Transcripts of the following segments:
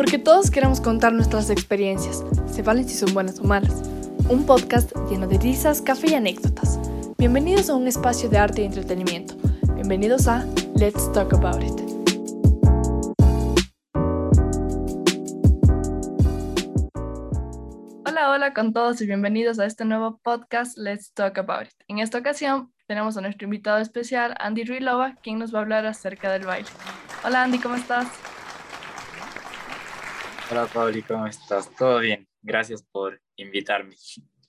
Porque todos queremos contar nuestras experiencias, se valen si son buenas o malas. Un podcast lleno de risas, café y anécdotas. Bienvenidos a un espacio de arte y entretenimiento. Bienvenidos a Let's Talk About It. Hola, hola con todos y bienvenidos a este nuevo podcast Let's Talk About It. En esta ocasión tenemos a nuestro invitado especial, Andy Ruilova, quien nos va a hablar acerca del baile. Hola Andy, ¿cómo estás? Hola Pauli, ¿cómo estás? ¿Todo bien? Gracias por invitarme.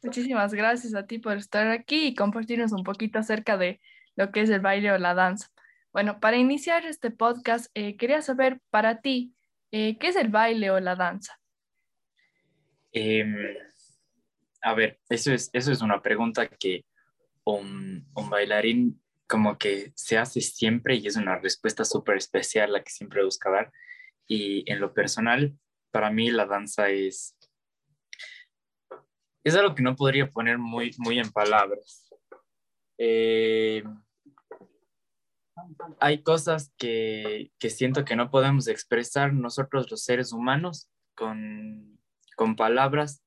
Muchísimas gracias a ti por estar aquí y compartirnos un poquito acerca de lo que es el baile o la danza. Bueno, para iniciar este podcast, eh, quería saber para ti, eh, ¿qué es el baile o la danza? Em, a ver, eso es, eso es una pregunta que un, un bailarín como que se hace siempre y es una respuesta súper especial la que siempre busca dar. Y en lo personal, para mí la danza es, es algo que no podría poner muy, muy en palabras. Eh, hay cosas que, que, siento que no podemos expresar nosotros los seres humanos con, con palabras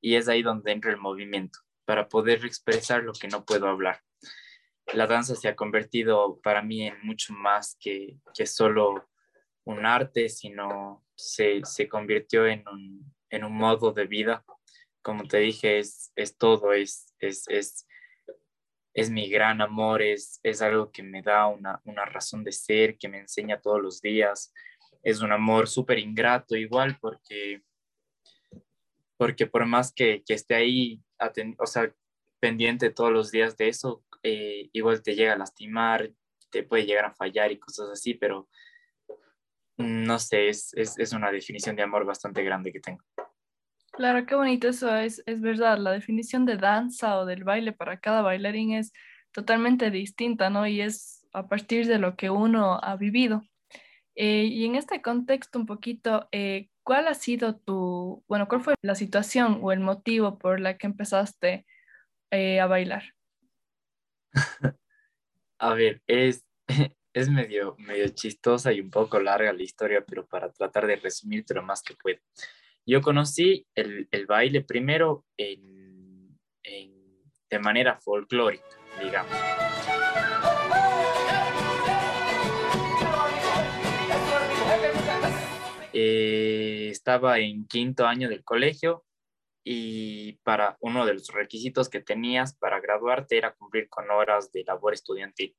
y es ahí donde entra el movimiento, para poder expresar lo que no puedo hablar. La danza se ha convertido para mí en mucho más que, que solo un arte, sino se, se convirtió en un, en un, modo de vida. Como te dije, es, es todo, es, es, es, es, mi gran amor, es, es algo que me da una, una razón de ser, que me enseña todos los días. Es un amor súper ingrato igual porque, porque por más que, que esté ahí, o sea, pendiente todos los días de eso, eh, igual te llega a lastimar, te puede llegar a fallar y cosas así, pero no sé, es, es, es, una definición de amor bastante grande que tengo. Claro, qué bonito eso, es, es verdad, la definición de danza o del baile para cada bailarín es totalmente distinta, ¿no? Y es a partir de lo que uno ha vivido. Eh, y en este contexto un poquito, eh, ¿cuál ha sido tu, bueno, cuál fue la situación o el motivo por la que empezaste eh, a bailar? a ver, es, es medio, medio chistosa y un poco larga la historia, pero para tratar de resumir lo más que puedo. Yo conocí el, el baile primero en, en, de manera folclórica, digamos. Eh, estaba en quinto año del colegio y para uno de los requisitos que tenías para graduarte era cumplir con horas de labor estudiantil.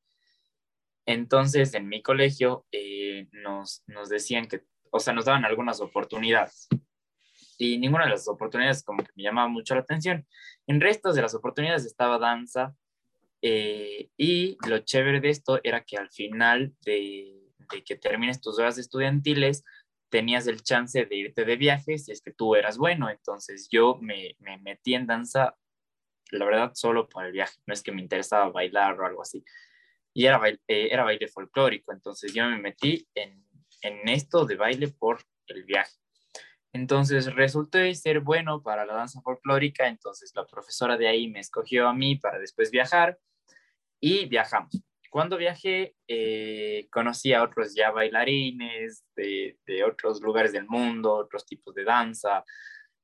Entonces, en mi colegio eh, nos, decían que, o sea, nos daban algunas oportunidades y ninguna de las oportunidades como que me llamaba mucho la atención. En restos de las oportunidades estaba danza eh, y lo chévere de esto era que al final de, que termines tus horas estudiantiles tenías el chance de irte de viajes si es que tú eras bueno. Entonces yo me, me metí en danza, la verdad, solo por el viaje. No es que me interesaba bailar o algo así y era baile, eh, era baile folclórico, entonces yo me metí en, en esto de baile por el viaje. Entonces resulté ser bueno para la danza folclórica, entonces la profesora de ahí me escogió a mí para después viajar y viajamos. Cuando viajé, eh, conocí a otros ya bailarines de, de, otros lugares del mundo, otros tipos de danza,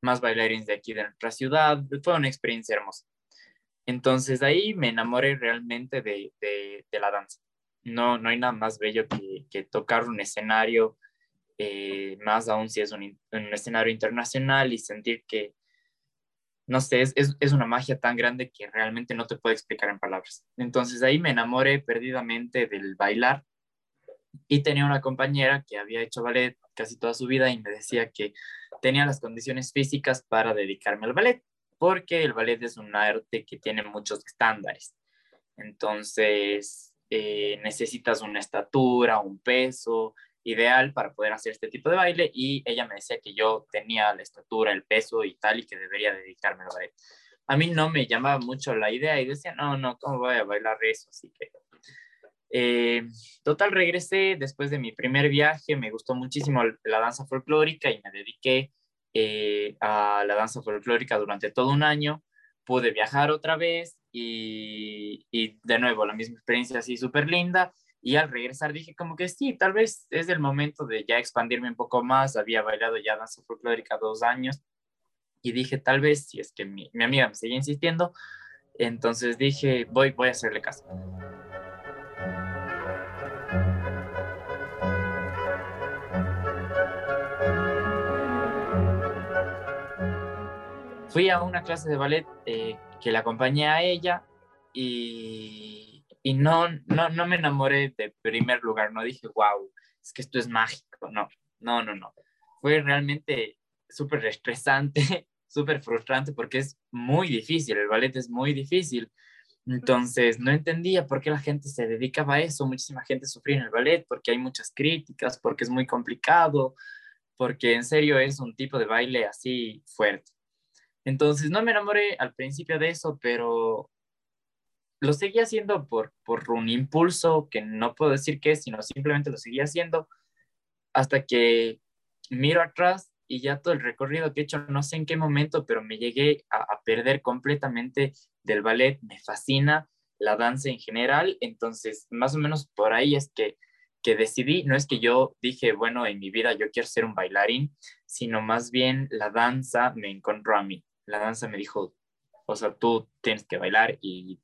más bailarines de aquí de nuestra ciudad. Fue una experiencia hermosa. Entonces ahí me enamoré realmente de, de, la danza. No, no hay nada más bello que, que tocar un escenario, eh, más aún si es un, un, escenario internacional y sentir que, no sé, es, es, es, una magia tan grande que realmente no te puedo explicar en palabras. Entonces ahí me enamoré perdidamente del bailar y tenía una compañera que había hecho ballet casi toda su vida y me decía que tenía las condiciones físicas para dedicarme al ballet porque el ballet es un arte que tiene muchos estándares. Entonces, eh, necesitas una estatura, un peso ideal para poder hacer este tipo de baile y ella me decía que yo tenía la estatura, el peso y tal y que debería dedicarme al ballet. A mí no me llamaba mucho la idea y decía, no, no, ¿cómo voy a bailar eso? Así que, eh, total, regresé después de mi primer viaje, me gustó muchísimo la danza folclórica y me dediqué eh, a la danza folclórica durante todo un año, pude viajar otra vez y, y de nuevo la misma experiencia así súper linda Y al regresar dije como que sí, tal vez es el momento de ya expandirme un poco más. Había bailado ya danza folclórica dos años y dije tal vez si es que mi, mi amiga me sigue insistiendo, entonces dije voy, voy a hacerle caso. Fui a una clase de ballet eh, que la acompañé a ella y, y no, no, no me enamoré de primer lugar, no dije, wow, es que esto es mágico, no, no, no, no. Fue realmente súper estresante, súper frustrante porque es muy difícil, el ballet es muy difícil. Entonces, no entendía por qué la gente se dedicaba a eso. Muchísima gente sufría en el ballet porque hay muchas críticas, porque es muy complicado, porque en serio es un tipo de baile así fuerte. Entonces, no me enamoré al principio de eso, pero lo seguía haciendo por, por un impulso que no puedo decir qué, sino simplemente lo seguía haciendo hasta que miro atrás y ya todo el recorrido que he hecho, no sé en qué momento, pero me llegué a, a perder completamente del ballet. Me fascina la danza en general, entonces más o menos por ahí es que que decidí, no es que yo dije, bueno, en mi vida yo quiero ser un bailarín, sino más bien la danza me encontró a mí la danza me dijo, o sea, tú tienes que bailar y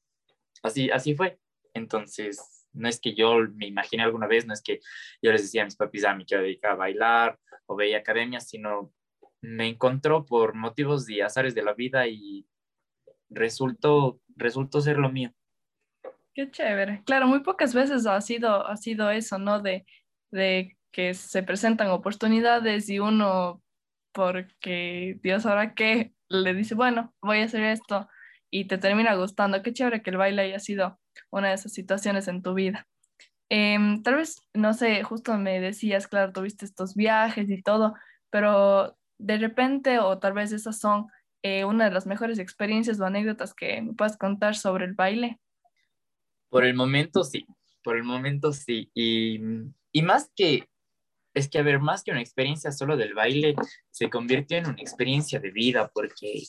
así, así fue. Entonces, no es que yo me imaginé alguna vez, no es que yo les decía a mis papis, a ah, mí quiero dedicar a bailar o veía academias, sino me encontró por motivos de azares de la vida y resultó, resultó ser lo mío. Qué chévere. Claro, muy pocas veces ha sido, ha sido eso, ¿no? De, de que se presentan oportunidades y uno, porque Dios sabrá qué, le dice, bueno, voy a hacer esto y te termina gustando. Qué chévere que el baile haya sido una de esas situaciones en tu vida. Em, tal vez, no sé, justo me decías, claro, tuviste estos viajes y todo, pero de repente, o tal vez esas son eh, una de las mejores experiencias o anécdotas que me puedas contar sobre el baile. Por el momento sí, por el momento sí. Y, y más que es que, a ver, más que una experiencia solo del baile, se convirtió en una experiencia de vida porque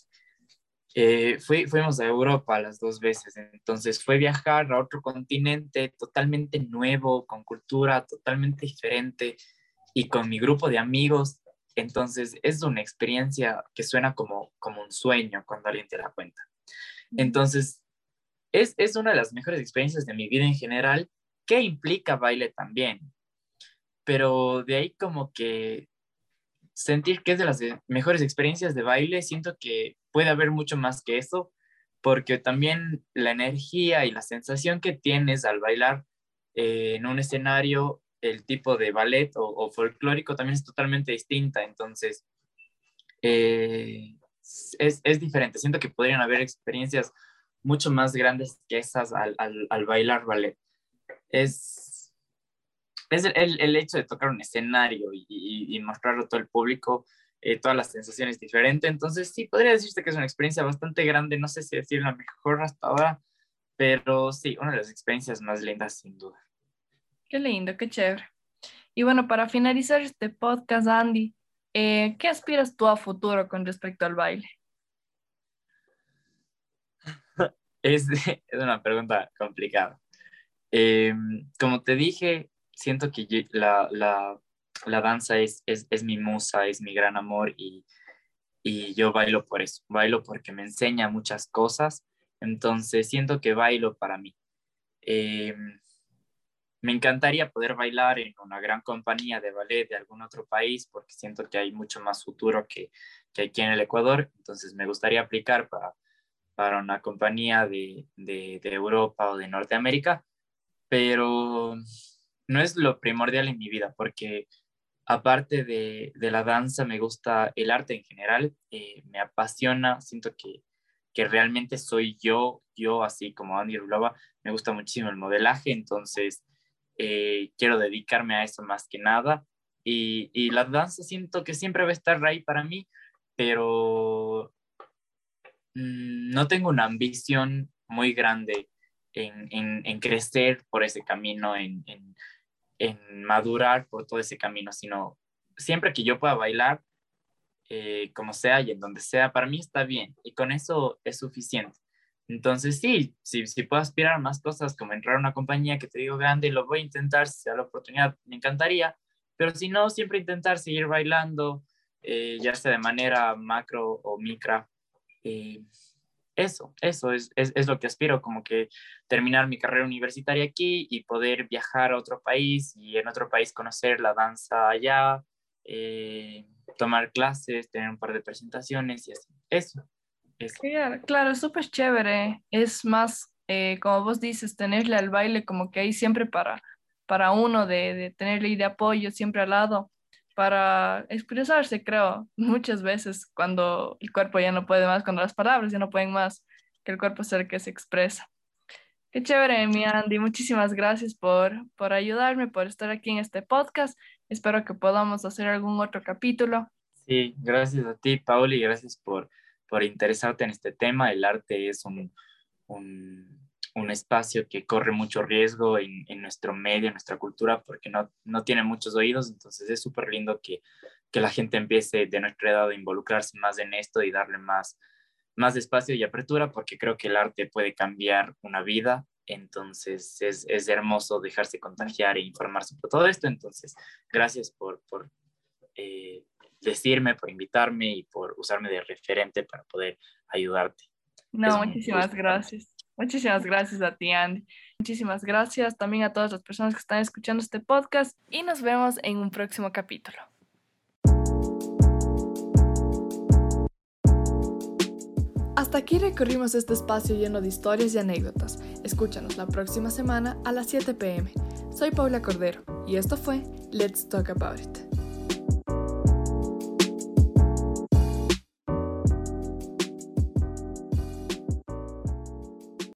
eh, fuimos a Europa las dos veces, entonces fue viajar a otro continente totalmente nuevo, con cultura totalmente diferente y con mi grupo de amigos. Entonces es una experiencia que suena como, como un sueño cuando alguien te la cuenta. Entonces es, es una de las mejores experiencias de mi vida en general, que implica baile también pero de ahí como que sentir que es de las mejores experiencias de baile, siento que puede haber mucho más que eso, porque también la energía y la sensación que tienes al bailar eh, en un escenario, el tipo de ballet o, folclórico también es totalmente distinta, entonces eh, es, es, diferente, siento que podrían haber experiencias mucho más grandes que esas al, al, al bailar ballet. Es, es el, el, hecho de tocar un escenario y, y, mostrarlo a todo el público, eh, todas las sensaciones diferentes. Entonces, sí, podría decirte que es una experiencia bastante grande, no sé si decir la mejor hasta ahora, pero sí, una de las experiencias más lindas, sin duda. Qué lindo, qué chévere. Y bueno, para finalizar este podcast, Andy, eh, ¿qué aspiras tú a futuro con respecto al baile? es, es una pregunta complicada. Eh, como te dije, siento que la, la, la danza es, es, es, mi musa, es mi gran amor y, y yo bailo por eso, bailo porque me enseña muchas cosas, entonces siento que bailo para mí. Eh, me encantaría poder bailar en una gran compañía de ballet de algún otro país porque siento que hay mucho más futuro que, que aquí en el Ecuador, entonces me gustaría aplicar para, para una compañía de, de, de Europa o de Norteamérica, pero no es lo primordial en mi vida, porque aparte de, la danza, me gusta el arte en general, eh, me apasiona, siento que, realmente soy yo, yo así como Andy Rulova, me gusta muchísimo el modelaje, entonces eh, quiero dedicarme a eso más que nada. Y, y, la danza siento que siempre va a estar ahí para mí, pero mm, no tengo una ambición muy grande en, en, crecer por ese camino, en madurar por todo ese camino, sino siempre que yo pueda bailar, eh, como sea y en donde sea, para mí está bien y con eso es suficiente. Entonces, sí, si, si puedo aspirar a más cosas, como entrar a una compañía que te digo grande, lo voy a intentar, si se da la oportunidad, me encantaría, pero si no, siempre intentar seguir bailando, eh, ya sea de manera macro o micra. Eh, eso, eso es, es, es, lo que aspiro, como que terminar mi carrera universitaria aquí y poder viajar a otro país y en otro país conocer la danza allá, eh, tomar clases, tener un par de presentaciones y así. Eso. Claro, claro, súper chévere. Es más, eh, como vos dices, tenerle al baile como que ahí siempre para, para uno, de, de tenerle de apoyo siempre al lado, para expresarse, creo, muchas veces cuando el cuerpo ya no puede más, cuando las palabras ya no pueden más, que el cuerpo es el que se expresa. Qué chévere, mi Andy. Muchísimas gracias por, por ayudarme, por estar aquí en este podcast. Espero que podamos hacer algún otro capítulo. Sí, gracias a ti, Pauli, y gracias por por interesarte en este tema. El arte es un, un, un espacio que corre mucho riesgo en, en, nuestro medio, en nuestra cultura, porque no, no tiene muchos oídos, entonces es súper lindo que, que, la gente empiece de nuestra edad a involucrarse más en esto y darle más, más espacio y apertura, porque creo que el arte puede cambiar una vida, entonces es, es hermoso dejarse contagiar e informar sobre todo esto, entonces gracias por, por eh, decirme, por invitarme y por usarme de referente para poder ayudarte. No, muchísimas gracias. Muchísimas gracias a ti, Andy. Muchísimas gracias también a todas las personas que están escuchando este podcast y nos vemos en un próximo capítulo. Hasta aquí recorrimos este espacio lleno de historias y anécdotas. Escúchanos la próxima semana a las 7 pm. Soy Paula Cordero y esto fue Let's Talk About It.